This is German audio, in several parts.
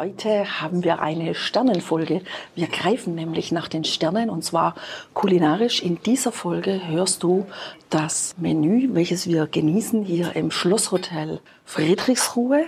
Heute haben wir eine Sternenfolge. Wir greifen nämlich nach den Sternen und zwar kulinarisch. In dieser Folge hörst du das Menü, welches wir genießen hier im Schlosshotel Friedrichsruhe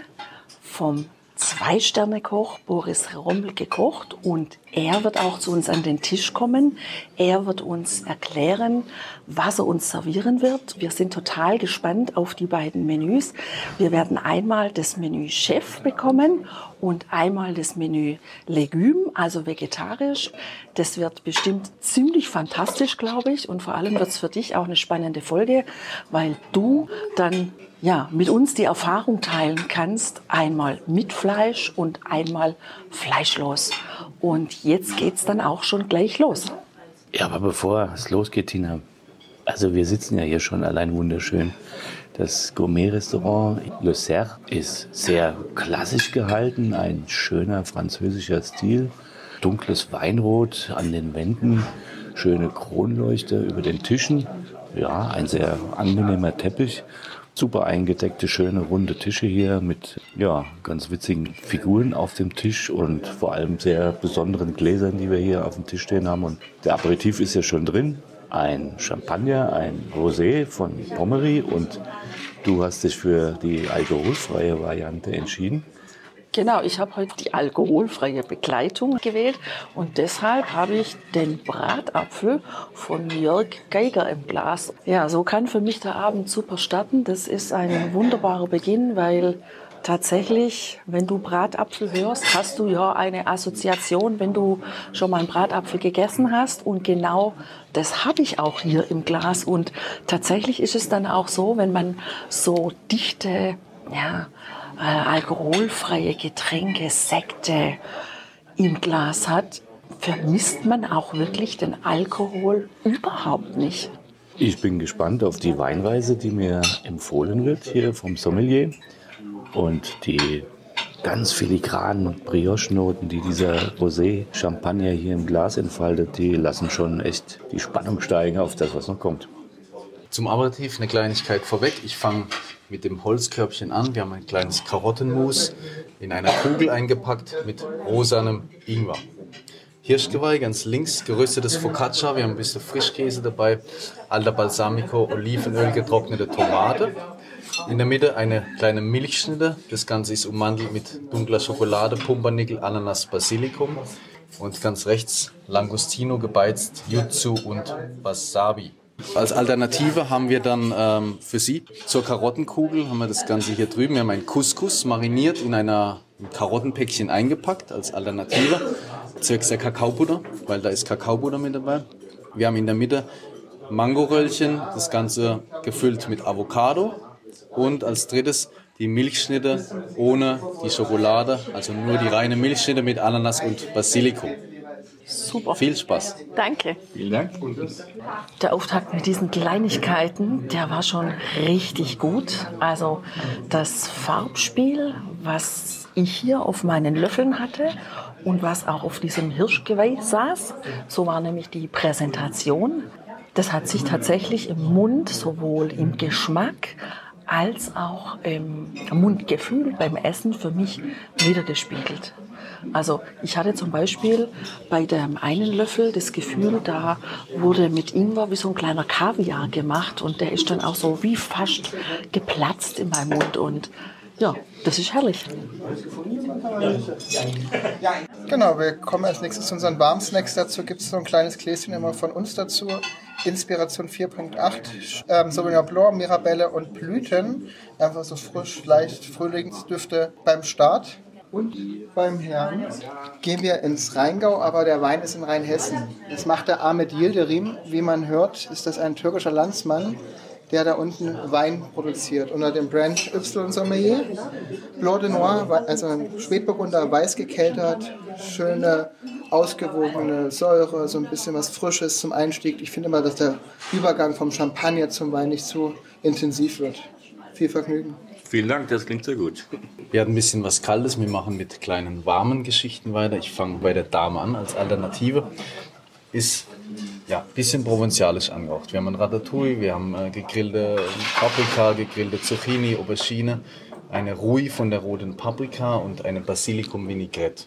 vom Zwei-Sterne-Koch Boris Rommel gekocht und er wird auch zu uns an den Tisch kommen. Er wird uns erklären, was er uns servieren wird. Wir sind total gespannt auf die beiden Menüs. Wir werden einmal das Menü Chef bekommen und einmal das Menü Legüm, also vegetarisch. Das wird bestimmt ziemlich fantastisch, glaube ich. Und vor allem wird es für dich auch eine spannende Folge, weil du dann ja, mit uns die Erfahrung teilen kannst, einmal mit Fleisch und einmal fleischlos. Und jetzt geht's dann auch schon gleich los. Ja, aber bevor es losgeht, Tina, also wir sitzen ja hier schon allein wunderschön. Das Gourmet-Restaurant Le Cerf ist sehr klassisch gehalten, ein schöner französischer Stil, dunkles Weinrot an den Wänden, schöne Kronleuchter über den Tischen, ja, ein sehr angenehmer Teppich super eingedeckte, schöne, runde Tische hier mit ja, ganz witzigen Figuren auf dem Tisch und vor allem sehr besonderen Gläsern, die wir hier auf dem Tisch stehen haben. Und der Aperitif ist ja schon drin. Ein Champagner, ein Rosé von Pommery und du hast dich für die alkoholfreie Variante entschieden. Genau, ich habe heute die alkoholfreie Begleitung gewählt und deshalb habe ich den Bratapfel von Jörg Geiger im Glas. Ja, so kann für mich der Abend super starten. Das ist ein wunderbarer Beginn, weil tatsächlich, wenn du Bratapfel hörst, hast du ja eine Assoziation, wenn du schon mal einen Bratapfel gegessen hast. Und genau das habe ich auch hier im Glas. Und tatsächlich ist es dann auch so, wenn man so dichte, ja, alkoholfreie Getränke, Sekte im Glas hat, vermisst man auch wirklich den Alkohol überhaupt nicht. Ich bin gespannt auf die Weinweise, die mir empfohlen wird hier vom Sommelier. Und die ganz filigranen Brioche-Noten, die dieser Rosé-Champagner hier im Glas entfaltet, die lassen schon echt die Spannung steigen auf das, was noch kommt. Zum Aperitif eine Kleinigkeit vorweg. Ich fange mit dem Holzkörbchen an. Wir haben ein kleines Karottenmus in einer Kugel eingepackt mit rosanem Ingwer. Hirschgeweih ganz links, geröstetes Focaccia, wir haben ein bisschen Frischkäse dabei, alter Balsamico, Olivenöl, getrocknete Tomate. In der Mitte eine kleine Milchschnitte, das Ganze ist ummantelt mit dunkler Schokolade, Pumpernickel, Ananas, Basilikum. Und ganz rechts Langostino gebeizt, Jutsu und Wasabi. Als Alternative haben wir dann ähm, für Sie zur Karottenkugel haben wir das Ganze hier drüben. Wir haben einen Couscous mariniert in einer ein Karottenpäckchen eingepackt als Alternative. Zwecks der Kakaobutter, weil da ist Kakaobutter mit dabei. Wir haben in der Mitte Mangoröllchen, das Ganze gefüllt mit Avocado. Und als drittes die Milchschnitte ohne die Schokolade, also nur die reine Milchschnitte mit Ananas und Basilikum. Super. Viel Spaß. Danke. Vielen Dank. Der Auftakt mit diesen Kleinigkeiten, der war schon richtig gut. Also das Farbspiel, was ich hier auf meinen Löffeln hatte und was auch auf diesem Hirschgeweih saß, so war nämlich die Präsentation. Das hat sich tatsächlich im Mund sowohl im Geschmack als auch im Mundgefühl beim Essen für mich wiedergespiegelt. Also ich hatte zum Beispiel bei dem einen Löffel das Gefühl, da wurde mit Ingwer wie so ein kleiner Kaviar gemacht und der ist dann auch so wie fast geplatzt in meinem Mund und ja, das ist herrlich. Genau, wir kommen als nächstes zu unseren Warmsnacks. Dazu gibt es so ein kleines Gläschen immer von uns dazu. Inspiration 4.8, ähm, Sauvignon Blanc, Mirabelle und Blüten. Einfach so frisch, leicht Frühlingsdüfte beim Start. Und beim Herrn gehen wir ins Rheingau, aber der Wein ist in Rheinhessen. Das macht der Ahmed Yildirim. Wie man hört, ist das ein türkischer Landsmann, der da unten Wein produziert unter dem Brand Y Sommelier. Blanc de Noir, also ein Spätburgunder, weiß gekeltert, schöne, ausgewogene Säure, so ein bisschen was Frisches zum Einstieg. Ich finde immer, dass der Übergang vom Champagner zum Wein nicht zu intensiv wird. Viel Vergnügen. Vielen Dank, das klingt sehr gut. Wir hatten ein bisschen was Kaltes. Wir machen mit kleinen warmen Geschichten weiter. Ich fange bei der Dame an als Alternative. Ist ja, ein bisschen provinzialisch angehaucht. Wir haben ein Ratatouille, wir haben äh, gegrillte Paprika, gegrillte Zucchini, Aubergine, eine Rui von der roten Paprika und eine Basilikum Vinaigrette.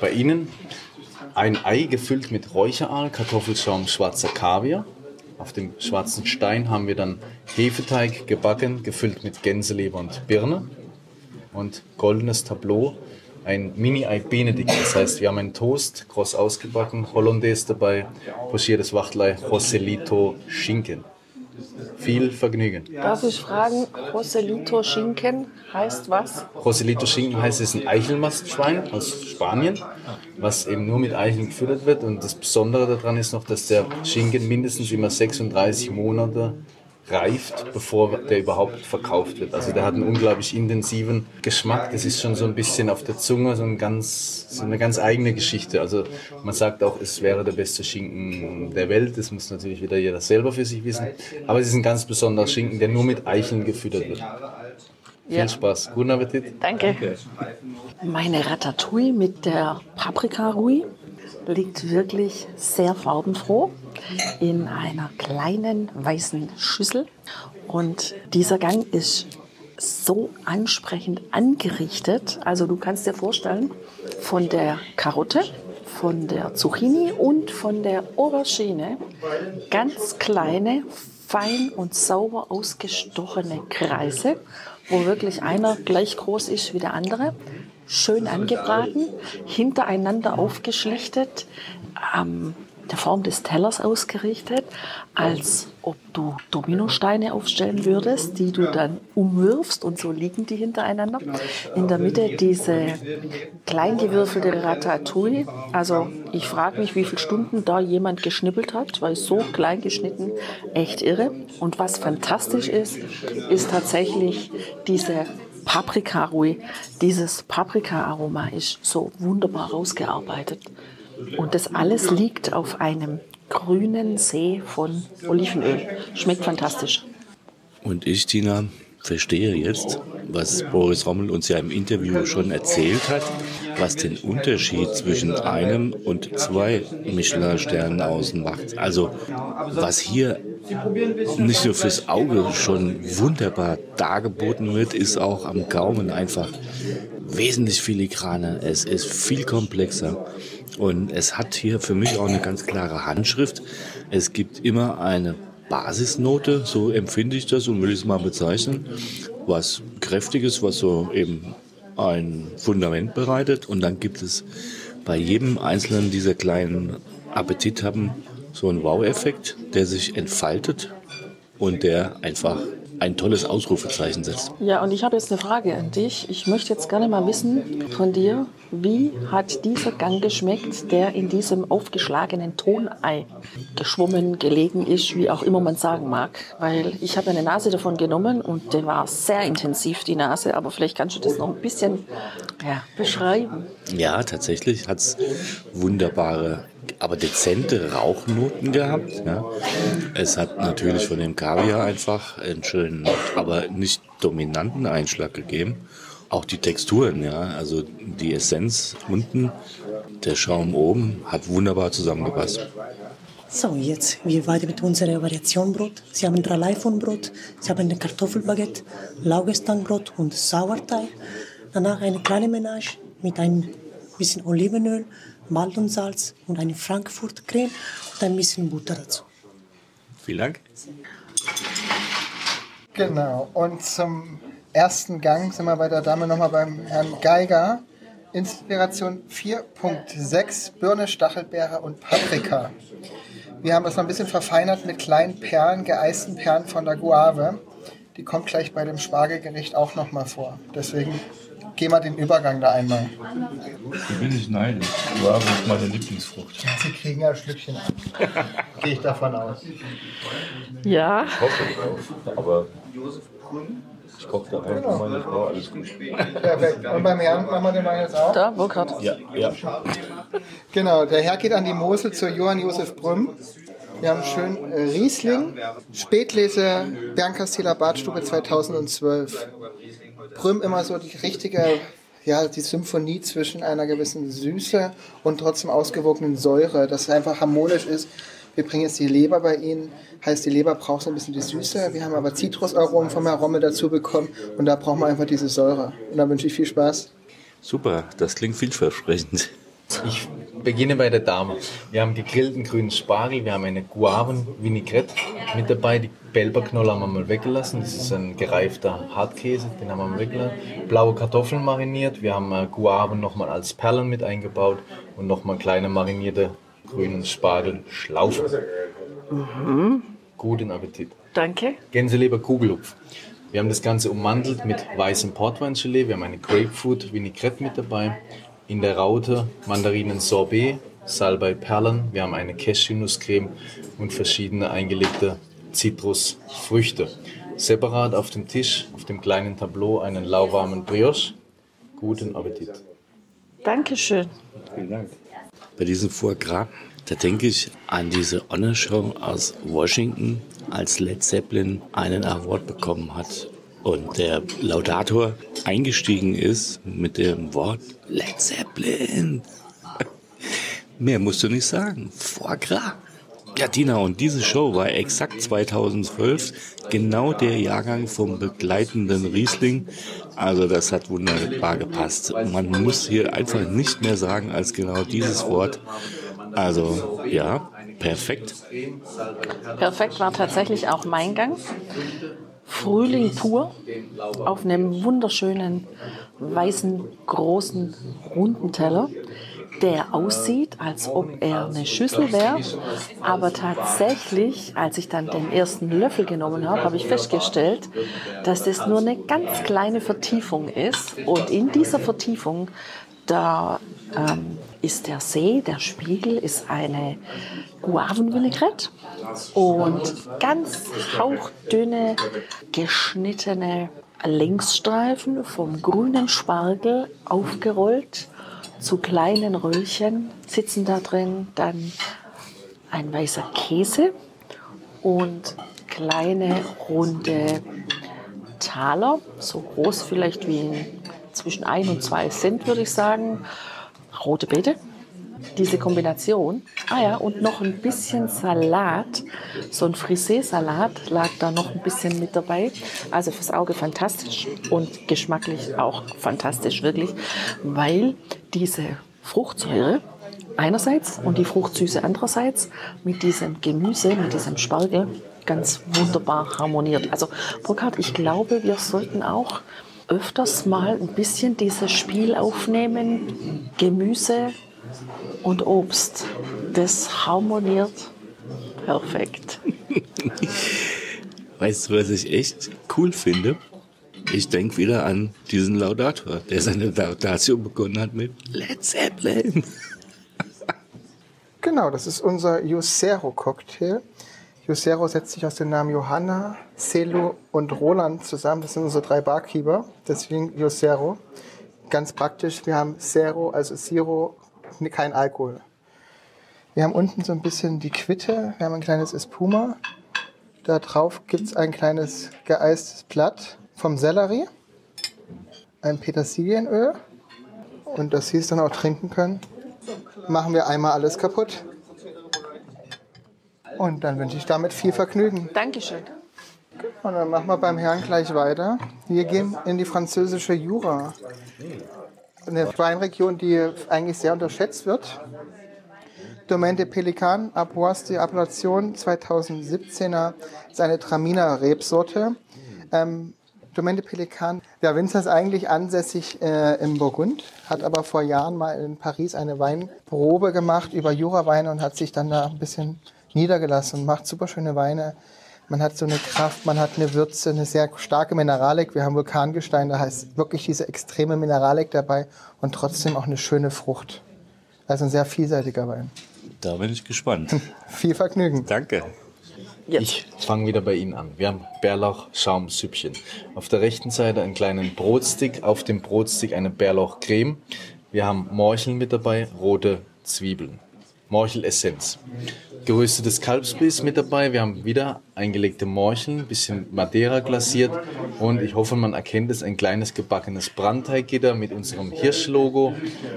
Bei Ihnen ein Ei gefüllt mit Räucheraal, Kartoffelschaum, schwarzer Kaviar. Auf dem schwarzen Stein haben wir dann Hefeteig gebacken, gefüllt mit Gänseleber und Birne. Und goldenes Tableau, ein Mini-Ei Benedikt. Das heißt, wir haben einen Toast, groß ausgebacken, Hollandaise dabei, pochiertes Wachtelei, Roselito Schinken. Viel Vergnügen. Darf ich fragen, Roselito Schinken heißt was? Roselito Schinken heißt, es ist ein Eichelmastschwein aus Spanien, was eben nur mit Eicheln gefüttert wird. Und das Besondere daran ist noch, dass der Schinken mindestens immer 36 Monate reift, bevor der überhaupt verkauft wird. Also der hat einen unglaublich intensiven Geschmack. Das ist schon so ein bisschen auf der Zunge so, ein ganz, so eine ganz eigene Geschichte. Also man sagt auch, es wäre der beste Schinken der Welt. Das muss natürlich wieder jeder selber für sich wissen. Aber es ist ein ganz besonderer Schinken, der nur mit Eicheln gefüttert wird. Ja. Viel Spaß. Guten Appetit. Danke. Meine Ratatouille mit der Paprika-Rui liegt wirklich sehr farbenfroh in einer kleinen weißen Schüssel. Und dieser Gang ist so ansprechend angerichtet. Also du kannst dir vorstellen, von der Karotte, von der Zucchini und von der Aubergine ganz kleine, fein und sauber ausgestochene Kreise, wo wirklich einer gleich groß ist wie der andere. Schön angebraten, hintereinander aufgeschlichtet, ähm, der Form des Tellers ausgerichtet, als ob du Dominosteine aufstellen würdest, die du dann umwirfst und so liegen die hintereinander. In der Mitte diese kleingewürfelte Ratatouille. Also ich frage mich, wie viele Stunden da jemand geschnippelt hat, weil so klein geschnitten echt irre. Und was fantastisch ist, ist tatsächlich diese Paprika-Rui. Dieses Paprika-Aroma ist so wunderbar rausgearbeitet. Und das alles liegt auf einem grünen See von Olivenöl. Schmeckt fantastisch. Und ich, Tina, verstehe jetzt, was Boris Rommel uns ja im Interview schon erzählt hat, was den Unterschied zwischen einem und zwei Michelin-Sternen ausmacht. Also was hier nicht nur fürs Auge schon wunderbar dargeboten wird, ist auch am Gaumen einfach wesentlich filigraner. Es ist viel komplexer. Und es hat hier für mich auch eine ganz klare Handschrift. Es gibt immer eine Basisnote, so empfinde ich das und will es mal bezeichnen, was kräftiges, was so eben ein Fundament bereitet. Und dann gibt es bei jedem einzelnen dieser kleinen Appetithappen so einen Wow-Effekt, der sich entfaltet und der einfach ein tolles Ausrufezeichen setzt. Ja, und ich habe jetzt eine Frage an dich. Ich möchte jetzt gerne mal wissen von dir, wie hat dieser Gang geschmeckt, der in diesem aufgeschlagenen Tonei geschwommen, gelegen ist, wie auch immer man sagen mag? Weil ich habe eine Nase davon genommen und der war sehr intensiv, die Nase, aber vielleicht kannst du das noch ein bisschen ja, beschreiben. Ja, tatsächlich hat es wunderbare, aber dezente Rauchnoten gehabt. Ja. Es hat natürlich von dem Kaviar einfach einen schönen, aber nicht dominanten Einschlag gegeben. Auch die Texturen, ja, also die Essenz unten, der Schaum oben hat wunderbar zusammengepasst. So, jetzt wir weiter mit unserer Variation Brot. Sie haben drei von Brot, Sie haben ein Kartoffelbaguette, Laugestangenbrot und Sauerteig. Danach eine kleine Menage mit ein bisschen Olivenöl, Malz und Salz und eine Frankfurt-Creme und ein bisschen Butter dazu. Vielen Dank. Genau. Und zum ersten Gang sind wir bei der Dame nochmal beim Herrn Geiger. Inspiration 4.6, Birne, Stachelbeere und Paprika. Wir haben das noch ein bisschen verfeinert mit kleinen Perlen, geeisten Perlen von der Guave. Die kommt gleich bei dem Spargelgericht auch nochmal vor. Deswegen geh mal den Übergang da einmal. Da bin ich neidisch. Guave ist meine Lieblingsfrucht. Sie kriegen ja ein Schlückchen an. Gehe ich davon aus. Ja, Aber ich koche da einfach meine Frau, alles gut. Perfekt. Und beim Herrn machen wir den Wein jetzt auch. da, Burkhard. Ja, ja. Genau, der Herr geht an die Mosel zu Johann Josef Brümm. Wir haben schön äh, Riesling, Spätlese Bernkasteler Badstube 2012. Brümm immer so die richtige, ja, die Symphonie zwischen einer gewissen Süße und trotzdem ausgewogenen Säure, dass es einfach harmonisch ist. Wir bringen jetzt die Leber bei Ihnen, heißt die Leber braucht so ein bisschen die Süße. Wir haben aber Zitrusaromen vom Arome dazu bekommen und da brauchen wir einfach diese Säure. Und da wünsche ich viel Spaß. Super, das klingt vielversprechend. Ich beginne bei der Dame. Wir haben gegrillten grünen Spargel, wir haben eine Guaven-Vinaigrette mit dabei. Die Belberknolle haben wir mal weggelassen. Das ist ein gereifter Hartkäse, den haben wir mal weggelassen. Blaue Kartoffeln mariniert. Wir haben äh, Guaven nochmal als Perlen mit eingebaut und nochmal kleine marinierte grünen Spargel Schlaufen. Guten Appetit. Danke. Gänseleber Kugelhupf. Wir haben das Ganze ummantelt mit weißem Portweingelee. Wir haben eine Grapefruit Vinaigrette mit dabei. In der Raute Mandarinen Sorbet, Salbei Perlen. Wir haben eine Cashew-Nusscreme und verschiedene eingelegte Zitrusfrüchte. Separat auf dem Tisch, auf dem kleinen Tableau, einen lauwarmen Brioche. Guten Appetit. Dankeschön. Vielen Dank. Bei diesem Foie Gras, da denke ich an diese Honor-Show aus Washington, als Led Zeppelin einen Award bekommen hat und der Laudator eingestiegen ist mit dem Wort Led Zeppelin. Mehr musst du nicht sagen. Foie Gras. Ja, Tina, und diese Show war exakt 2012 genau der Jahrgang vom begleitenden Riesling. Also das hat wunderbar gepasst. Man muss hier einfach nicht mehr sagen als genau dieses Wort. Also ja, perfekt. Perfekt war tatsächlich auch mein Gang. Frühling pur auf einem wunderschönen weißen großen runden Teller, der aussieht, als ob er eine Schüssel wäre, aber tatsächlich, als ich dann den ersten Löffel genommen habe, habe ich festgestellt, dass das nur eine ganz kleine Vertiefung ist. Und in dieser Vertiefung da ähm, ist der See, der Spiegel ist eine Guavenvinaigrette. Und ganz hauchdünne geschnittene Längsstreifen vom grünen Spargel aufgerollt zu kleinen Röllchen sitzen da drin, dann ein weißer Käse und kleine runde Taler, so groß vielleicht wie zwischen ein und zwei Cent, würde ich sagen. Rote Beete. Diese Kombination. Ah ja, und noch ein bisschen Salat. So ein Frisee-Salat lag da noch ein bisschen mit dabei. Also fürs Auge fantastisch und geschmacklich auch fantastisch, wirklich. Weil diese Fruchtsäure einerseits und die Fruchtsüße andererseits mit diesem Gemüse, mit diesem Spargel ganz wunderbar harmoniert. Also Burkhard, ich glaube, wir sollten auch öfters mal ein bisschen dieses Spiel aufnehmen, Gemüse und Obst. Das harmoniert perfekt. Weißt du, was ich echt cool finde? Ich denke wieder an diesen Laudator, der seine Laudatio begonnen hat mit Led Zeppelin. Genau, das ist unser Jussero-Cocktail. Jussero setzt sich aus den Namen Johanna, Celo und Roland zusammen. Das sind unsere drei Barkeeper, deswegen Jussero. Ganz praktisch, wir haben Zero, also Zero, kein Alkohol. Wir haben unten so ein bisschen die Quitte, wir haben ein kleines Espuma. Da drauf gibt es ein kleines geeistes Blatt vom Sellerie, ein Petersilienöl und dass Sie es dann auch trinken können, machen wir einmal alles kaputt. Und dann wünsche ich damit viel Vergnügen. Dankeschön. Und dann machen wir beim Herrn gleich weiter. Wir gehen in die französische Jura. Eine Weinregion, die eigentlich sehr unterschätzt wird. Domaine de Pelican, Aboise de Appellation 2017er, ist eine Traminer-Rebsorte. Ähm, Domaine de Pelican, der Winzer ist eigentlich ansässig äh, im Burgund, hat aber vor Jahren mal in Paris eine Weinprobe gemacht über Juraweine und hat sich dann da ein bisschen niedergelassen und macht super schöne Weine. Man hat so eine Kraft, man hat eine Würze, eine sehr starke Mineralik. Wir haben Vulkangestein, da heißt wirklich diese extreme Mineralik dabei und trotzdem auch eine schöne Frucht. Also ein sehr vielseitiger Wein. Da bin ich gespannt. Viel Vergnügen. Danke. Jetzt. Ich fange wieder bei Ihnen an. Wir haben Bärlauch-Schaumsüppchen. Auf der rechten Seite einen kleinen Brotstick, auf dem Brotstick eine Bärlauchcreme. Wir haben Morcheln mit dabei, rote Zwiebeln. Morchel-Essenz. Geröstetes Kalbsbiss mit dabei. Wir haben wieder eingelegte Morcheln, bisschen Madeira glasiert und ich hoffe, man erkennt es, ein kleines gebackenes Brandteiggitter mit unserem Hirschlogo.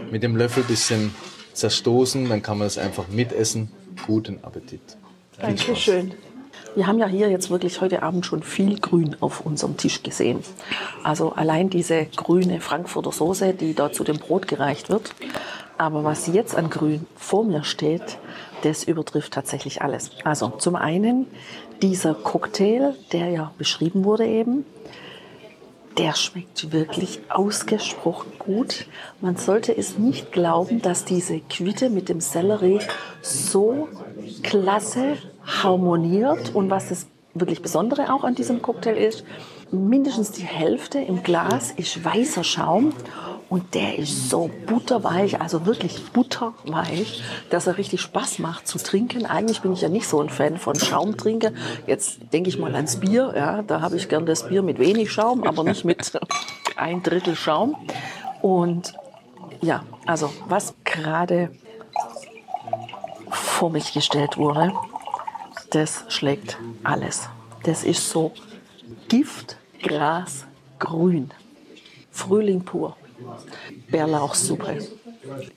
Mit dem Löffel bisschen zerstoßen, dann kann man es einfach mitessen. Guten Appetit. Dankeschön. Wir haben ja hier jetzt wirklich heute Abend schon viel Grün auf unserem Tisch gesehen. Also allein diese grüne Frankfurter Soße, die da zu dem Brot gereicht wird. Aber was jetzt an Grün vor mir steht, das übertrifft tatsächlich alles. Also zum einen dieser Cocktail, der ja beschrieben wurde eben, der schmeckt wirklich ausgesprochen gut. Man sollte es nicht glauben, dass diese Quitte mit dem Sellerie so klasse harmoniert. Und was das wirklich Besondere auch an diesem Cocktail ist, mindestens die Hälfte im Glas ist weißer Schaum und der ist so butterweich, also wirklich butterweich, dass er richtig Spaß macht zu trinken. Eigentlich bin ich ja nicht so ein Fan von Schaumtrinken. Jetzt denke ich mal ans Bier. Ja, da habe ich gern das Bier mit wenig Schaum, aber nicht mit ein Drittel Schaum. Und ja, also was gerade vor mich gestellt wurde, das schlägt alles. Das ist so Gift, Gras, Grün. Frühling pur. Bärlauchsuppe.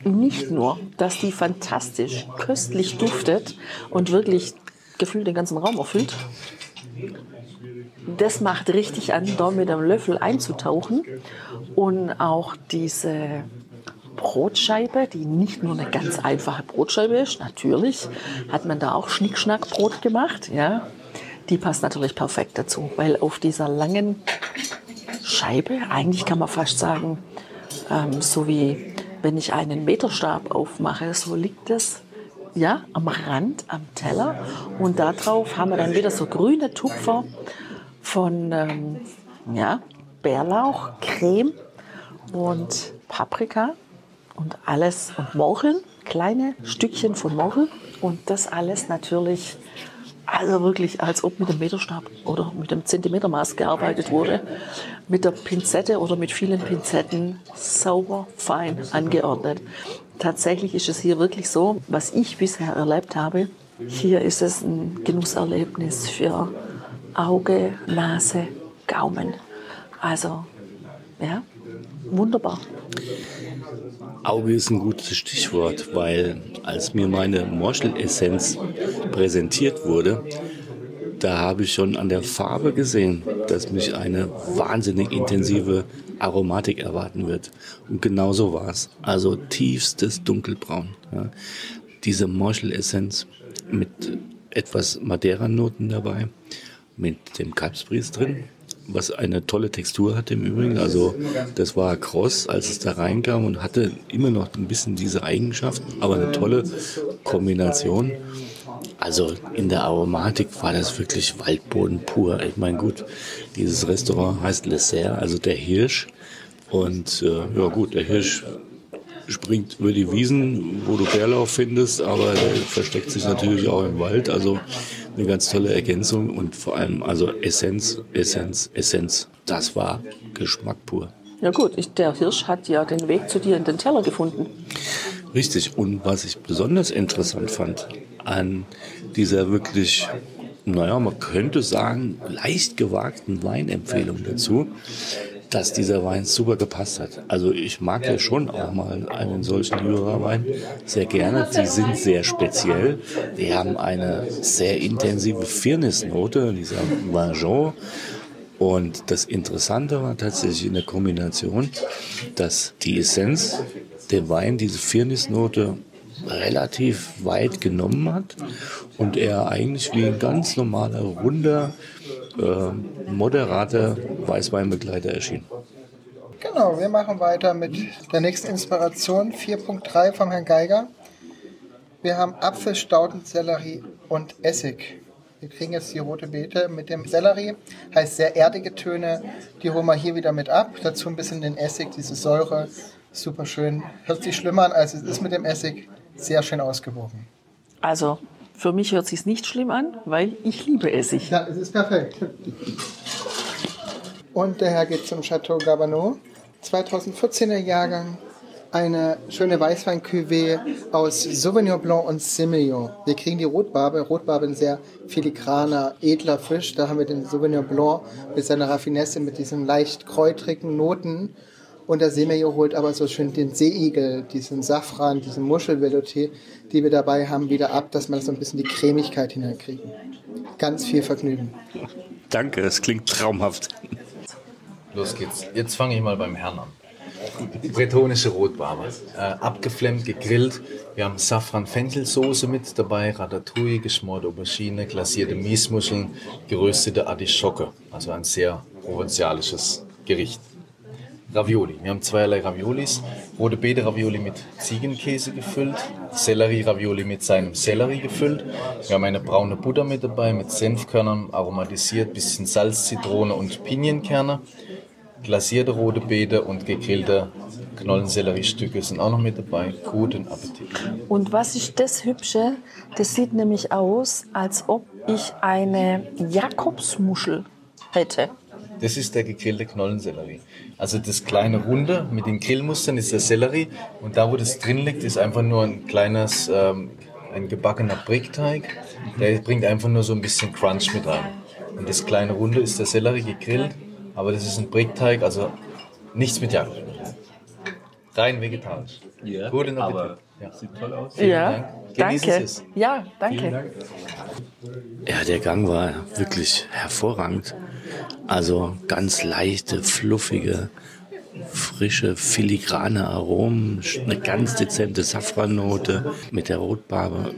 Nicht nur, dass die fantastisch köstlich duftet und wirklich gefühlt den ganzen Raum erfüllt. Das macht richtig an, da mit einem Löffel einzutauchen. Und auch diese Brotscheibe, die nicht nur eine ganz einfache Brotscheibe ist, natürlich hat man da auch Schnickschnackbrot gemacht, ja. Die passt natürlich perfekt dazu, weil auf dieser langen Scheibe, eigentlich kann man fast sagen, ähm, so wie wenn ich einen Meterstab aufmache, so liegt es ja, am Rand, am Teller. Und darauf haben wir dann wieder so grüne Tupfer von ähm, ja, Bärlauch, Creme und Paprika und alles und Morcheln, kleine Stückchen von Morcheln. Und das alles natürlich also wirklich, als ob mit dem Meterstab oder mit dem Zentimetermaß gearbeitet wurde. Mit der Pinzette oder mit vielen Pinzetten sauber, fein angeordnet. Tatsächlich ist es hier wirklich so, was ich bisher erlebt habe. Hier ist es ein Genusserlebnis für Auge, Nase, Gaumen. Also, ja, wunderbar. Auge ist ein gutes Stichwort, weil als mir meine Morschel-Essenz präsentiert wurde, da habe ich schon an der Farbe gesehen, dass mich eine wahnsinnig intensive Aromatik erwarten wird. Und genau so war es. Also tiefstes Dunkelbraun. Ja. Diese Morschel-Essenz mit etwas Madeira-Noten dabei, mit dem Kalbsbries drin, was eine tolle Textur hatte im Übrigen. Also das war kross, als es da reinkam und hatte immer noch ein bisschen diese Eigenschaften, aber eine tolle Kombination. Also in der Aromatik war das wirklich Waldboden pur. Ich meine, gut, dieses Restaurant heißt Le Serre, also der Hirsch. Und äh, ja gut, der Hirsch springt über die Wiesen, wo du Bärlauch findest, aber der versteckt sich natürlich auch im Wald. Also eine ganz tolle Ergänzung und vor allem also Essenz, Essenz, Essenz. Das war Geschmack pur. Ja gut, ich, der Hirsch hat ja den Weg zu dir in den Teller gefunden. Richtig. Und was ich besonders interessant fand an dieser wirklich, naja, man könnte sagen, leicht gewagten Weinempfehlung dazu, dass dieser Wein super gepasst hat. Also ich mag ja schon auch mal einen solchen Jura-Wein sehr gerne. Die sind sehr speziell. Die haben eine sehr intensive Firnisnote, dieser Vangeon. Und das Interessante war tatsächlich in der Kombination, dass die Essenz, der Wein, diese Firnisnote relativ weit genommen hat und er eigentlich wie ein ganz normaler, runder, äh, moderater Weißweinbegleiter erschien. Genau, wir machen weiter mit der nächsten Inspiration, 4.3 vom Herrn Geiger. Wir haben Apfel, Stauden, Sellerie und Essig Wir kriegen jetzt die rote Beete mit dem Sellerie, heißt sehr erdige Töne. Die holen wir hier wieder mit ab. Dazu ein bisschen den Essig, diese Säure. Super schön. Hört sich schlimmer an, als es ist mit dem Essig. Sehr schön ausgewogen. Also für mich hört sich nicht schlimm an, weil ich liebe Essig. Ja, es ist perfekt. Und der Herr geht zum Chateau Gabano. 2014er Jahrgang. Eine schöne weißwein aus Sauvignon Blanc und Semillon. Wir kriegen die Rotbarbe. Rotbarbe ein sehr filigraner, edler Fisch. Da haben wir den Sauvignon Blanc mit seiner Raffinesse, mit diesen leicht kräutrigen Noten. Und der Semillon holt aber so schön den Seeigel, diesen Safran, diesen Muschelvelouté, die wir dabei haben, wieder ab, dass man so ein bisschen die Cremigkeit hineinkriegen. Ganz viel Vergnügen. Danke, das klingt traumhaft. Los geht's. Jetzt fange ich mal beim Herrn an. Bretonische Rotbarbe. Äh, abgeflemmt, gegrillt. Wir haben Safran-Fenchelsoße mit dabei, Ratatouille, geschmorte Aubergine, glasierte Miesmuscheln, geröstete Artischocke. Also ein sehr provinzialisches Gericht. Ravioli. Wir haben zweierlei Raviolis. Rote Beete Ravioli mit Ziegenkäse gefüllt, Sellerie Ravioli mit seinem Sellerie gefüllt. Wir haben eine braune Butter mit dabei mit Senfkörnern aromatisiert, bisschen Salz, Zitrone und Pinienkerne. Glasierte rote Beete und gegrillte Knollensellerie-Stücke sind auch noch mit dabei. Guten Appetit. Und was ist das Hübsche? Das sieht nämlich aus, als ob ich eine Jakobsmuschel hätte. Das ist der gegrillte Knollensellerie. Also das kleine Runde mit den Grillmustern ist der Sellerie und da, wo das drin liegt, ist einfach nur ein kleines, ähm, ein gebackener Brickteig. Der bringt einfach nur so ein bisschen Crunch mit rein. Und das kleine Runde ist der Sellerie gegrillt, aber das ist ein Brickteig, also nichts mit Jagd. Rein vegetarisch. Ja, Guten Appetit. aber Ja. sieht toll aus. ja, Dank. Genießen danke. Es. Ja, danke. Ja, der Gang war wirklich hervorragend. Also ganz leichte, fluffige, frische, filigrane Aromen, eine ganz dezente Safrannote mit der Rotbarbe.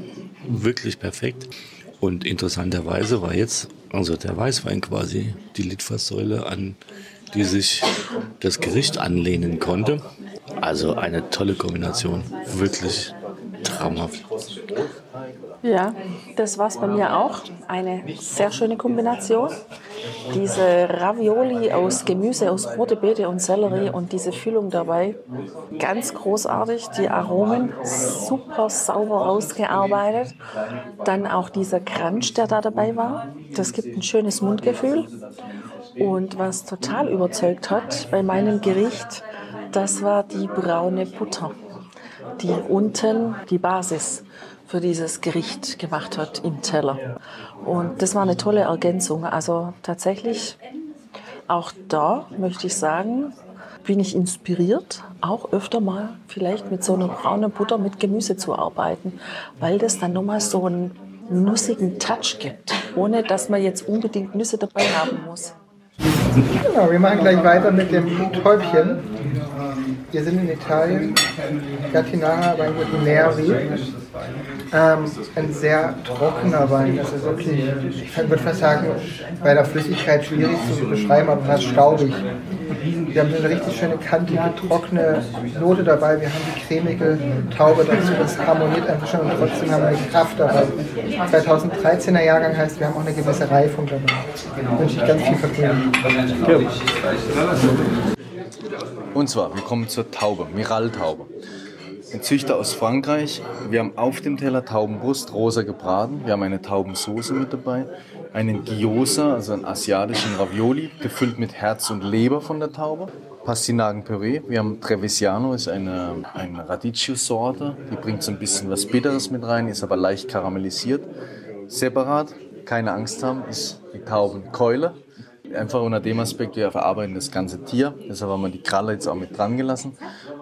Wirklich perfekt. Und interessanterweise war jetzt also der Weißwein quasi die Litfaßsäule, an die sich das Gericht anlehnen konnte. Also eine tolle Kombination. Wirklich traumhaft. Ja, das war's bei mir auch. Eine sehr schöne Kombination. Diese Ravioli aus Gemüse, aus rote Beete und Sellerie und diese Füllung dabei. Ganz großartig. Die Aromen super sauber rausgearbeitet. Dann auch dieser Crunch, der da dabei war. Das gibt ein schönes Mundgefühl. Und was total überzeugt hat bei meinem Gericht, das war die braune Butter, die unten die Basis für dieses Gericht gemacht hat im Teller. Und das war eine tolle Ergänzung. Also tatsächlich, auch da möchte ich sagen, bin ich inspiriert, auch öfter mal vielleicht mit so einer braunen Butter mit Gemüse zu arbeiten, weil das dann nochmal so einen nussigen Touch gibt, ohne dass man jetzt unbedingt Nüsse dabei haben muss. Genau, wir machen gleich weiter mit dem Täubchen. Wir sind in Italien, Gattinara Weingut Nervi. Ähm, ein sehr trockener Wein. Das ist wirklich, ich würde fast sagen, bei der Flüssigkeit schwierig zu beschreiben, aber fast staubig. Wir haben eine richtig schöne kantige, trockene Note dabei. Wir haben die cremige Taube dazu. Das harmoniert einfach schon und trotzdem haben wir eine Kraft dabei. 2013er Jahrgang heißt, wir haben auch eine gewisse Reifung dabei. Wünsche ich ganz viel Vergnügen. Und zwar, wir kommen zur Taube, Miraltaube. Ein Züchter aus Frankreich. Wir haben auf dem Teller Taubenbrust, rosa gebraten. Wir haben eine Taubensoße mit dabei. Einen Gyoza, also einen asiatischen Ravioli, gefüllt mit Herz und Leber von der Taube. Pastinakenpüree. Wir haben Trevigiano, ist eine, eine Radicchio-Sorte. Die bringt so ein bisschen was Bitteres mit rein, ist aber leicht karamellisiert. Separat, keine Angst haben, ist die Taubenkeule. Einfach unter dem Aspekt, wir verarbeiten das ganze Tier. Deshalb haben wir die Kralle jetzt auch mit dran gelassen.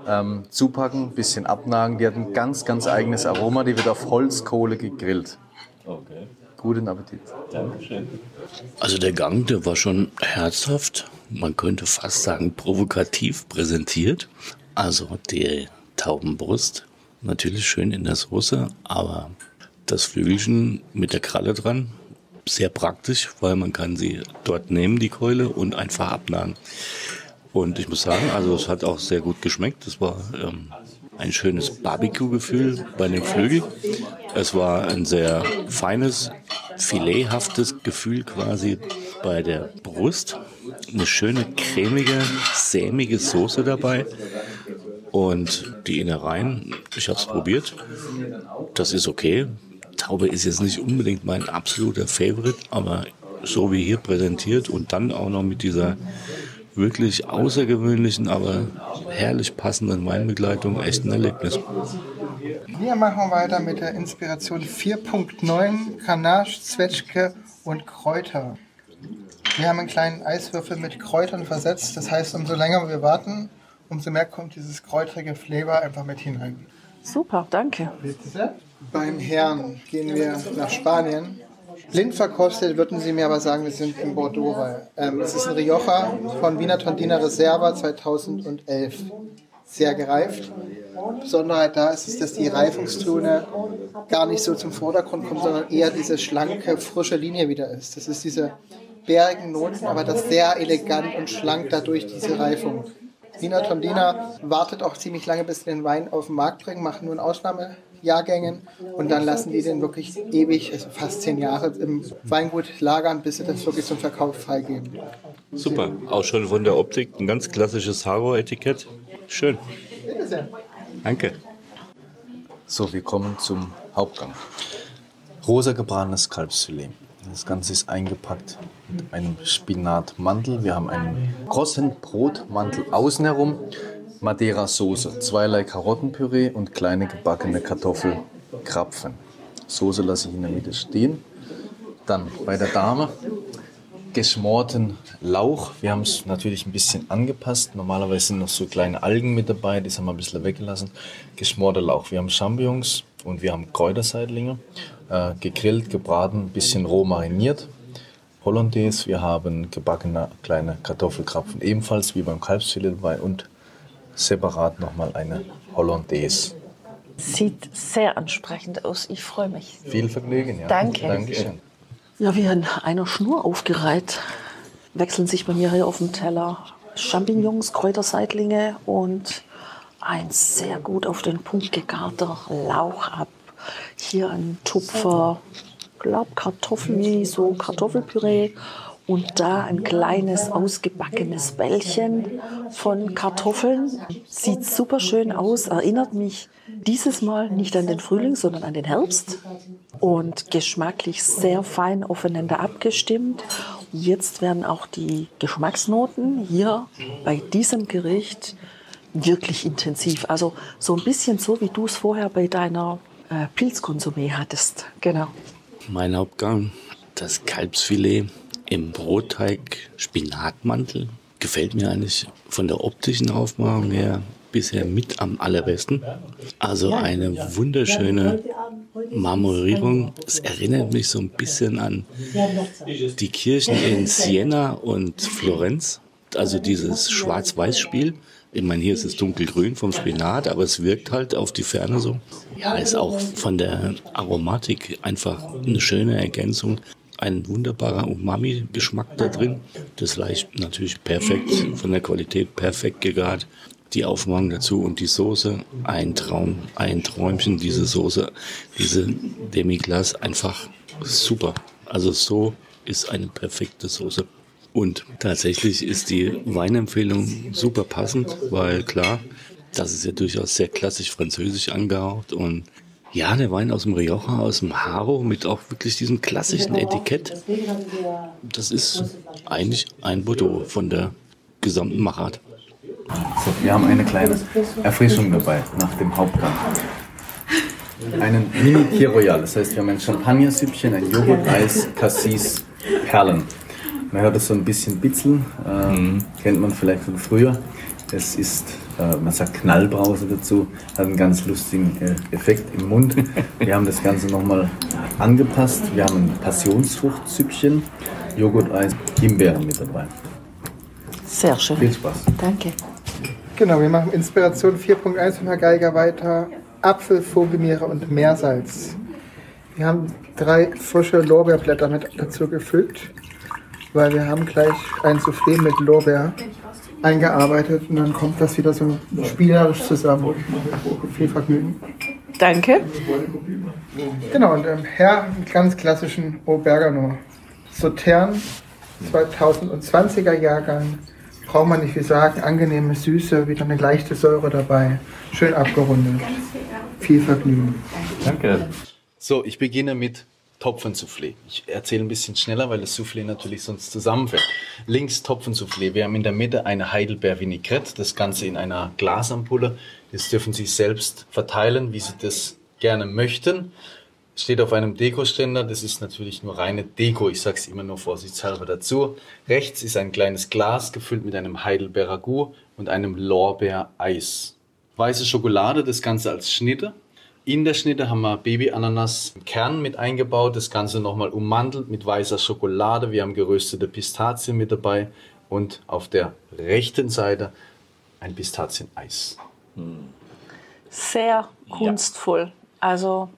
Ähm, zupacken, bisschen abnagen. Die hat ein ganz, ganz eigenes Aroma. Die wird auf Holzkohle gegrillt. Okay, Guten Appetit. Dankeschön. Also der Gang, der war schon herzhaft, man könnte fast sagen provokativ präsentiert. Also die Taubenbrust, natürlich schön in der Soße, aber das Flügelchen mit der Kralle dran, sehr praktisch, weil man kann sie dort nehmen, die Keule, und einfach abnagen. Und ich muss sagen, also es hat auch sehr gut geschmeckt. Es war ähm, ein schönes Barbecue-Gefühl bei dem Flügel. Es war ein sehr feines, filethaftes Gefühl quasi bei der Brust. Eine schöne, cremige, sämige Soße dabei. Und die Innereien, ich habe es probiert. Das ist okay. Taube ist jetzt nicht unbedingt mein absoluter Favorite, aber so wie hier präsentiert und dann auch noch mit dieser wirklich außergewöhnlichen, aber herrlich passenden Weinbegleitung echt ein Erlebnis. Wir machen weiter mit der Inspiration 4.9 Kanage, Zwetschge und Kräuter. Wir haben einen kleinen Eiswürfel mit Kräutern versetzt. Das heißt, umso länger wir warten, umso mehr kommt dieses kräutrige Flavor einfach mit hinein. Super, danke. Beim Herrn gehen wir nach Spanien. Blind verkostet würden Sie mir aber sagen, wir sind in Bordeaux. Weil, ähm, es ist ein Rioja von Wiener Tondina Reserva 2011. Sehr gereift. Besonderheit da ist, dass die Reifungstone gar nicht so zum Vordergrund kommen, sondern eher diese schlanke, frische Linie wieder ist. Das ist diese bärigen Noten, aber das sehr elegant und schlank dadurch diese Reifung. Wiener Tondina wartet auch ziemlich lange, bis sie den Wein auf den Markt bringen, machen nur in Ausnahmejahrgängen und dann lassen die den wirklich ewig, also fast zehn Jahre im Weingut lagern, bis sie das wirklich zum Verkauf freigeben. Super, auch schon von der Optik ein ganz klassisches Haro-Etikett. Schön. Bitte sehr. Danke. So, wir kommen zum Hauptgang. Rosa gebratenes Kalbsfilet. Das Ganze ist eingepackt mit einem Spinatmantel. Wir haben einen großen Brotmantel außen herum. Madeira-Soße, zweierlei Karottenpüree und kleine gebackene Kartoffelkrapfen. Soße lasse ich in der Mitte stehen. Dann bei der Dame geschmorten Lauch. Wir haben es natürlich ein bisschen angepasst. Normalerweise sind noch so kleine Algen mit dabei, das haben wir ein bisschen weggelassen. Geschmorter Lauch. Wir haben Champignons und wir haben Kräuterseitlinge. Äh, gegrillt, gebraten, ein bisschen roh mariniert. Hollandaise, wir haben gebackene kleine Kartoffelkrapfen, ebenfalls wie beim Kalbsfilet dabei und separat nochmal eine Hollandaise. Sieht sehr ansprechend aus. Ich freue mich. Viel Vergnügen, ja. Danke. Dankeschön. Ja, wie an einer Schnur aufgereiht wechseln sich bei mir hier auf dem Teller Champignons, Kräuterseitlinge und ein sehr gut auf den Punkt gegarter Lauch ab. Hier ein Tupfer, glaub Kartoffeln, so Kartoffelpüree und da ein kleines ausgebackenes Bällchen von Kartoffeln. Sieht super schön aus, erinnert mich dieses Mal nicht an den Frühling, sondern an den Herbst und geschmacklich sehr fein aufeinander abgestimmt. Jetzt werden auch die Geschmacksnoten hier bei diesem Gericht wirklich intensiv. Also so ein bisschen so, wie du es vorher bei deiner äh, Pilzkonsumé hattest. Genau. Mein Hauptgang, das Kalbsfilet im Brotteig Spinatmantel. Gefällt mir eigentlich von der optischen Aufmachung her bisher mit am allerbesten. Also eine wunderschöne Marmorierung. Es erinnert mich so ein bisschen an die Kirchen in Siena und Florenz. Also dieses Schwarz-Weiß-Spiel. Ich meine, hier ist es dunkelgrün vom Spinat, aber es wirkt halt auf die Ferne so. Ja, ist auch von der Aromatik einfach eine schöne Ergänzung. Ein wunderbarer Umami-Geschmack da drin. Das Fleisch natürlich perfekt, von der Qualität perfekt gegart. Die Aufmachung dazu und die Soße, ein Traum, ein Träumchen, diese Soße, diese Demi-Glace, einfach super. Also so ist eine perfekte Soße. Und tatsächlich ist die Weinempfehlung super passend, weil klar, das ist ja durchaus sehr klassisch französisch angehaucht und ja, der Wein aus dem Rioja, aus dem Haro mit auch wirklich diesem klassischen Etikett. Das ist eigentlich ein Bordeaux von der gesamten Machart. So, wir haben eine kleine Erfrischung dabei nach dem Hauptgang. Einen Mini Kir Royal, das heißt, wir haben ein Champagner-Süppchen, ein Joghurt-Eis, Cassis, Perlen. Man hört es so ein bisschen bitzeln, äh, kennt man vielleicht von früher. Es ist, äh, man sagt Knallbrause dazu, hat einen ganz lustigen äh, Effekt im Mund. Wir haben das Ganze nochmal angepasst. Wir haben ein Passionsfruchtsüppchen, Joghurt-Eis, Himbeeren mit dabei. Sehr schön. Viel Spaß. Danke. Genau, wir machen Inspiration 4.1 von Herr Geiger weiter. Apfel, Vogelmeere und Meersalz. Wir haben drei frische Lorbeerblätter mit dazu gefügt, weil wir haben gleich ein Soufflé mit Lorbeer eingearbeitet und dann kommt das wieder so spielerisch zusammen. Viel Vergnügen. Danke. Genau, und ähm, Herr, einen ganz klassischen Aubergano. Sautern, 2020er Jahrgang. Braucht man nicht viel sagen. Angenehme Süße, wieder eine leichte Säure dabei. Schön abgerundet. Viel Vergnügen. Danke. So, ich beginne mit Topfensoufflé. Ich erzähle ein bisschen schneller, weil das Soufflé natürlich sonst zusammenfällt. Links Topfensoufflé. Wir haben in der Mitte eine Heidelbeer Vinaigrette, das Ganze in einer Glasampulle. Jetzt dürfen Sie selbst verteilen, wie Sie das gerne möchten. Steht auf einem Dekoständer, das ist natürlich nur reine Deko, ich sage es immer nur vorsichtshalber dazu. Rechts ist ein kleines Glas gefüllt mit einem Heidelbeer Ragout und einem Lorbeereis. Weiße Schokolade, das Ganze als Schnitte. In der Schnitte haben wir Baby-Ananas im Kern mit eingebaut, das Ganze nochmal ummantelt mit weißer Schokolade. Wir haben geröstete Pistazien mit dabei und auf der rechten Seite ein Pistazieneis. Sehr kunstvoll. Also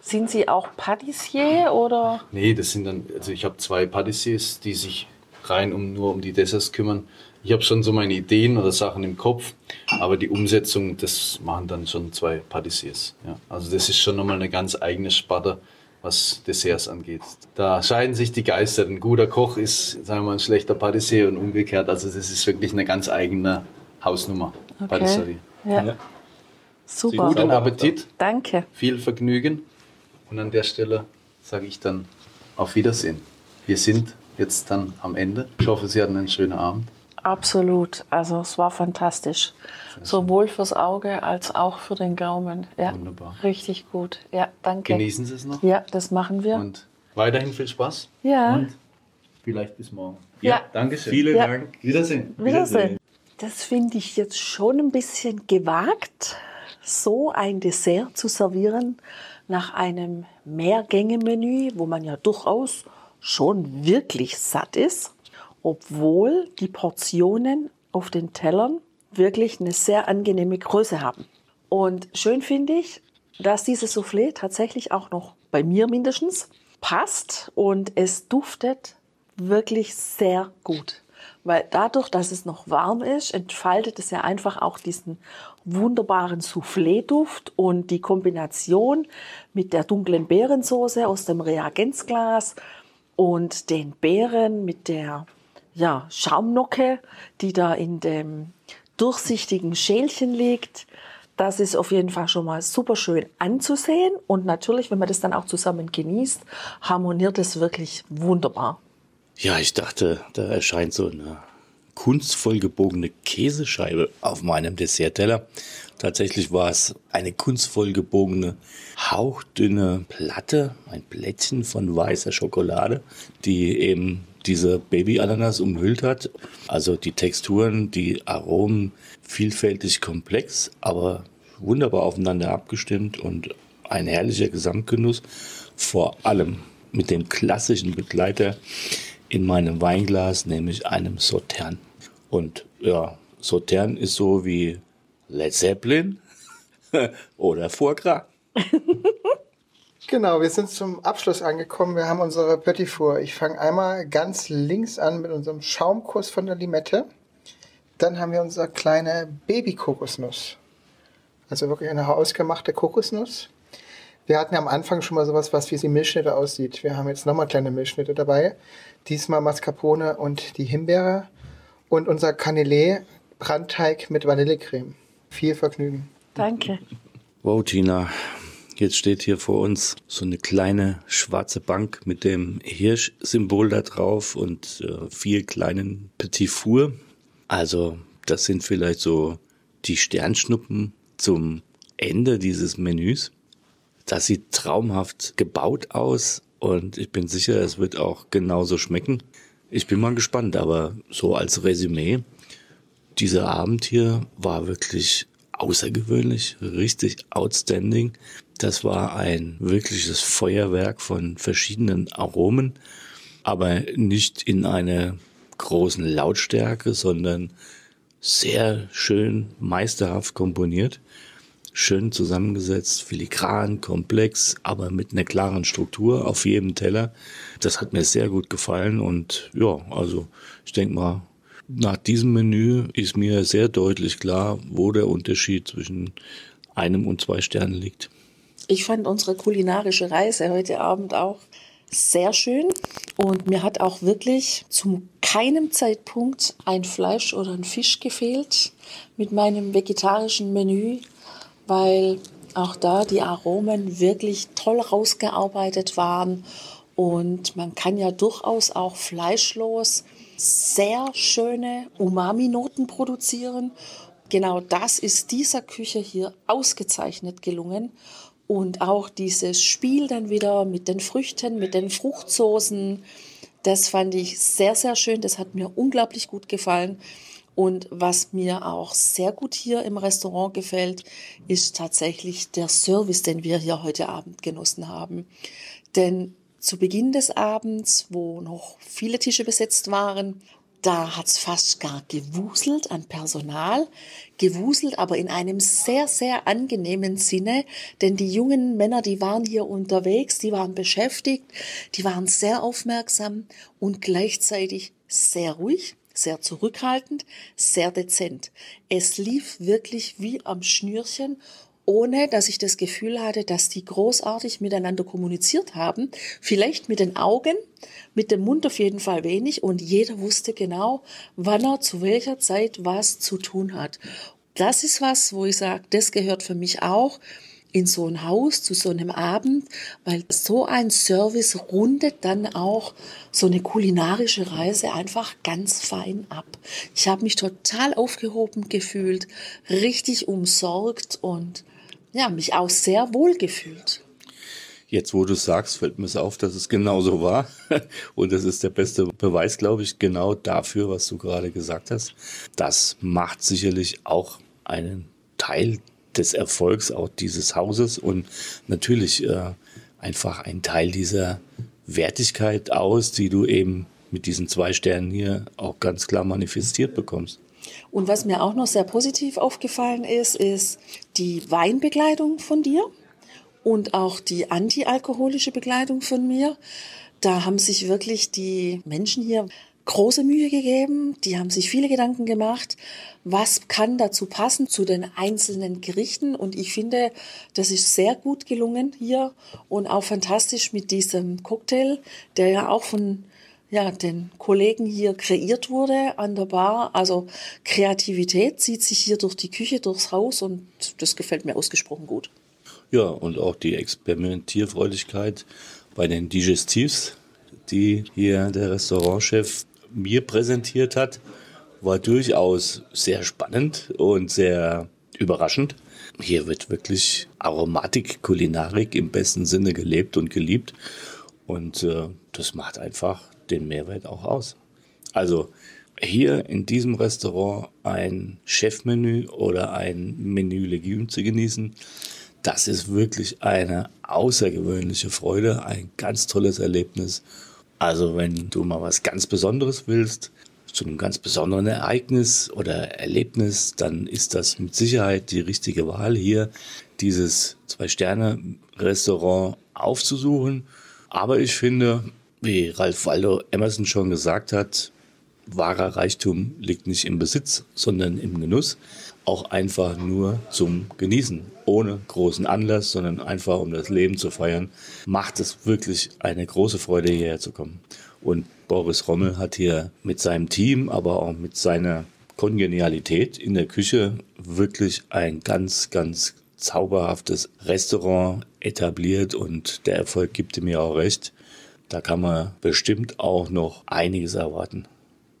sind Sie auch Patissier oder? Nee, das sind dann, also ich habe zwei Patissiers, die sich rein um nur um die Desserts kümmern. Ich habe schon so meine Ideen oder Sachen im Kopf, aber die Umsetzung, das machen dann schon zwei Patissiers. Ja. Also das ist schon nochmal eine ganz eigene Sparte, was Desserts angeht. Da scheiden sich die Geister. Ein guter Koch ist, sagen wir mal, ein schlechter Patissier und umgekehrt. Also das ist wirklich eine ganz eigene Hausnummer, Patisserie. Ja. Ja. Super. Guten Appetit, Danke. viel Vergnügen und an der Stelle sage ich dann auf Wiedersehen. Wir sind jetzt dann am Ende. Ich hoffe, Sie hatten einen schönen Abend. Absolut. Also es war fantastisch. Sowohl fürs Auge als auch für den Gaumen. Ja, Wunderbar. richtig gut. Ja, danke. Genießen Sie es noch Ja, das machen wir. und weiterhin viel Spaß. ja. Und vielleicht bis morgen. Ja. Dankeschön. Vielen Ja. Dank. Wiedersehen. Wiedersehen. Das finde ich jetzt schon ein bisschen gewagt, so ein Dessert zu servieren nach einem Mehrgänge-Menü, wo man ja durchaus schon wirklich satt ist, obwohl die Portionen auf den Tellern wirklich eine sehr angenehme Größe haben. Und schön finde ich, dass dieses Soufflé tatsächlich auch noch bei mir mindestens passt und es duftet wirklich sehr gut. Weil dadurch, dass es noch warm ist, entfaltet es ja einfach auch diesen wunderbaren Soufflé-Duft und die Kombination mit der dunklen Beerensoße aus dem Reagenzglas und den Beeren mit der ja, Schaumnocke, die da in dem durchsichtigen Schälchen liegt. Das ist auf jeden Fall schon mal super schön anzusehen. Und natürlich, wenn man das dann auch zusammen genießt, harmoniert es wirklich wunderbar. Ja, ich dachte, da erscheint so eine kunstvoll gebogene Käsescheibe auf meinem Dessertteller. Tatsächlich war es eine kunstvoll gebogene, hauchdünne Platte, ein Plättchen von weißer Schokolade, die eben diese Baby-Ananas umhüllt hat. Also die Texturen, die Aromen vielfältig komplex, aber wunderbar aufeinander abgestimmt und ein herrlicher Gesamtgenuss. Vor allem mit dem klassischen Begleiter in meinem Weinglas, nämlich einem Sautern. Und ja, Sautern ist so wie Led Zeppelin oder Foie Gras. Genau, wir sind zum Abschluss angekommen. Wir haben unsere Petit Four. Ich fange einmal ganz links an mit unserem Schaumkuss von der Limette. Dann haben wir unsere kleine Baby-Kokosnuss. Also wirklich eine hausgemachte Kokosnuss. Wir hatten ja am Anfang schon mal sowas, was wie die Milchschnitte aussieht. Wir haben jetzt nochmal kleine Milchschnitte dabei. Diesmal Mascarpone und die Himbeere. Und unser Canelé Brandteig mit Vanillecreme. Viel Vergnügen. Danke. Wow, Tina, jetzt steht hier vor uns so eine kleine schwarze Bank mit dem Hirsch-Symbol da drauf und äh, vier kleinen Petit Four. Also, das sind vielleicht so die Sternschnuppen zum Ende dieses Menüs. Das sieht traumhaft gebaut aus und ich bin sicher, es wird auch genauso schmecken. Ich bin mal gespannt, aber so als Resümee, dieser Abend hier war wirklich außergewöhnlich, richtig outstanding. Das war ein wirkliches Feuerwerk von verschiedenen Aromen, aber nicht in einer großen Lautstärke, sondern sehr schön meisterhaft komponiert, schön zusammengesetzt, filigran, komplex, aber mit einer klaren Struktur auf jedem Teller. Das hat mir sehr gut gefallen und ja, also ich denke mal, nach diesem Menü ist mir sehr deutlich klar, wo der Unterschied zwischen einem und zwei Sternen liegt. Ich fand unsere kulinarische Reise heute Abend auch sehr schön. Und mir hat auch wirklich zu keinem Zeitpunkt ein Fleisch oder ein Fisch gefehlt mit meinem vegetarischen Menü, weil auch da die Aromen wirklich toll rausgearbeitet waren. Und man kann ja durchaus auch fleischlos sehr schöne Umami-Noten produzieren. Genau das ist dieser Küche hier ausgezeichnet gelungen und auch dieses Spiel dann wieder mit den Früchten, mit den Fruchtsoßen, das fand ich sehr, sehr schön. Das hat mir unglaublich gut gefallen. Und was mir auch sehr gut hier im Restaurant gefällt, ist tatsächlich der Service, den wir hier heute Abend genossen haben. Denn zu Beginn des Abends, wo noch viele Tische besetzt waren, da hat's fast gar gewuselt an Personal, gewuselt, aber in einem sehr, sehr angenehmen Sinne, denn die jungen Männer, die waren hier unterwegs, die waren beschäftigt, die waren sehr aufmerksam und gleichzeitig sehr ruhig, sehr zurückhaltend, sehr dezent. Es lief wirklich wie am Schnürchen ohne dass ich das Gefühl hatte, dass die großartig miteinander kommuniziert haben. Vielleicht mit den Augen, mit dem Mund auf jeden Fall wenig und jeder wusste genau, wann er zu welcher Zeit was zu tun hat. Das ist was, wo ich sage, das gehört für mich auch in so ein Haus zu so einem Abend, weil so ein Service rundet dann auch so eine kulinarische Reise einfach ganz fein ab. Ich habe mich total aufgehoben gefühlt, richtig umsorgt und ja, mich auch sehr wohl gefühlt. Jetzt, wo du sagst, fällt mir es auf, dass es genauso war. Und das ist der beste Beweis, glaube ich, genau dafür, was du gerade gesagt hast. Das macht sicherlich auch einen Teil des Erfolgs auch dieses Hauses und natürlich äh, einfach ein Teil dieser Wertigkeit aus, die du eben mit diesen zwei Sternen hier auch ganz klar manifestiert bekommst. Und was mir auch noch sehr positiv aufgefallen ist, ist die Weinbegleitung von dir und auch die antialkoholische Begleitung von mir. Da haben sich wirklich die Menschen hier große Mühe gegeben. Die haben sich viele Gedanken gemacht, was kann dazu passen zu den einzelnen Gerichten. Und ich finde, das ist sehr gut gelungen hier und auch fantastisch mit diesem Cocktail, der ja auch von ja, den Kollegen hier kreiert wurde an der Bar. Also Kreativität zieht sich hier durch die Küche, durchs Haus und das gefällt mir ausgesprochen gut. Ja, und auch die Experimentierfreudigkeit bei den Digestivs, die hier der Restaurantchef mir präsentiert hat, war durchaus sehr spannend und sehr überraschend. Hier wird wirklich Aromatik, Kulinarik im besten Sinne gelebt und geliebt. Und äh, das macht einfach den Mehrwert auch aus. Also hier in diesem Restaurant ein Chefmenü oder ein Menü Legume zu genießen, das ist wirklich eine außergewöhnliche Freude, ein ganz tolles Erlebnis. Also wenn du mal was ganz Besonderes willst, zu einem ganz besonderen Ereignis oder Erlebnis, dann ist das mit Sicherheit die richtige Wahl hier, dieses Zwei-Sterne-Restaurant aufzusuchen. Aber ich finde, wie Ralph Waldo Emerson schon gesagt hat, wahrer Reichtum liegt nicht im Besitz, sondern im Genuss. Auch einfach nur zum Genießen, ohne großen Anlass, sondern einfach um das Leben zu feiern, macht es wirklich eine große Freude, hierher zu kommen. Und Boris Rommel hat hier mit seinem Team, aber auch mit seiner Kongenialität in der Küche wirklich ein ganz, ganz zauberhaftes Restaurant etabliert und der Erfolg gibt mir auch recht. Da kann man bestimmt auch noch einiges erwarten.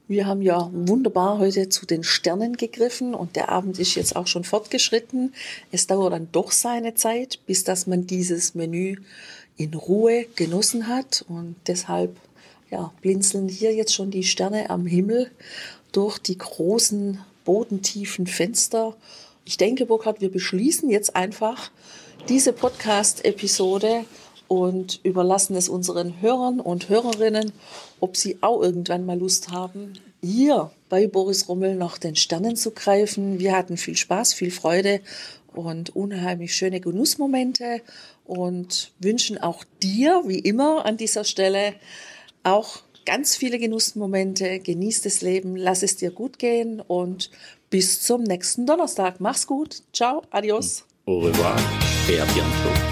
Wir haben ja wunderbar heute zu den Sternen gegriffen und der Abend ist jetzt auch schon fortgeschritten. Es dauert dann doch seine Zeit, bis dass man dieses Menü in Ruhe genossen hat und deshalb ja, blinzeln hier jetzt schon die Sterne am Himmel durch die großen bodentiefen Fenster. Ich denke, Burkhard, wir beschließen jetzt einfach diese Podcast-Episode und überlassen es unseren Hörern und Hörerinnen, ob sie auch irgendwann mal Lust haben, hier bei Boris Rummel nach den Sternen zu greifen. Wir hatten viel Spaß, viel Freude und unheimlich schöne Genussmomente und wünschen auch dir, wie immer an dieser Stelle, auch ganz viele Genussmomente. Genieß das Leben, lass es dir gut gehen und bis zum nächsten Donnerstag. Mach's gut. Ciao, adios. Au revoir et à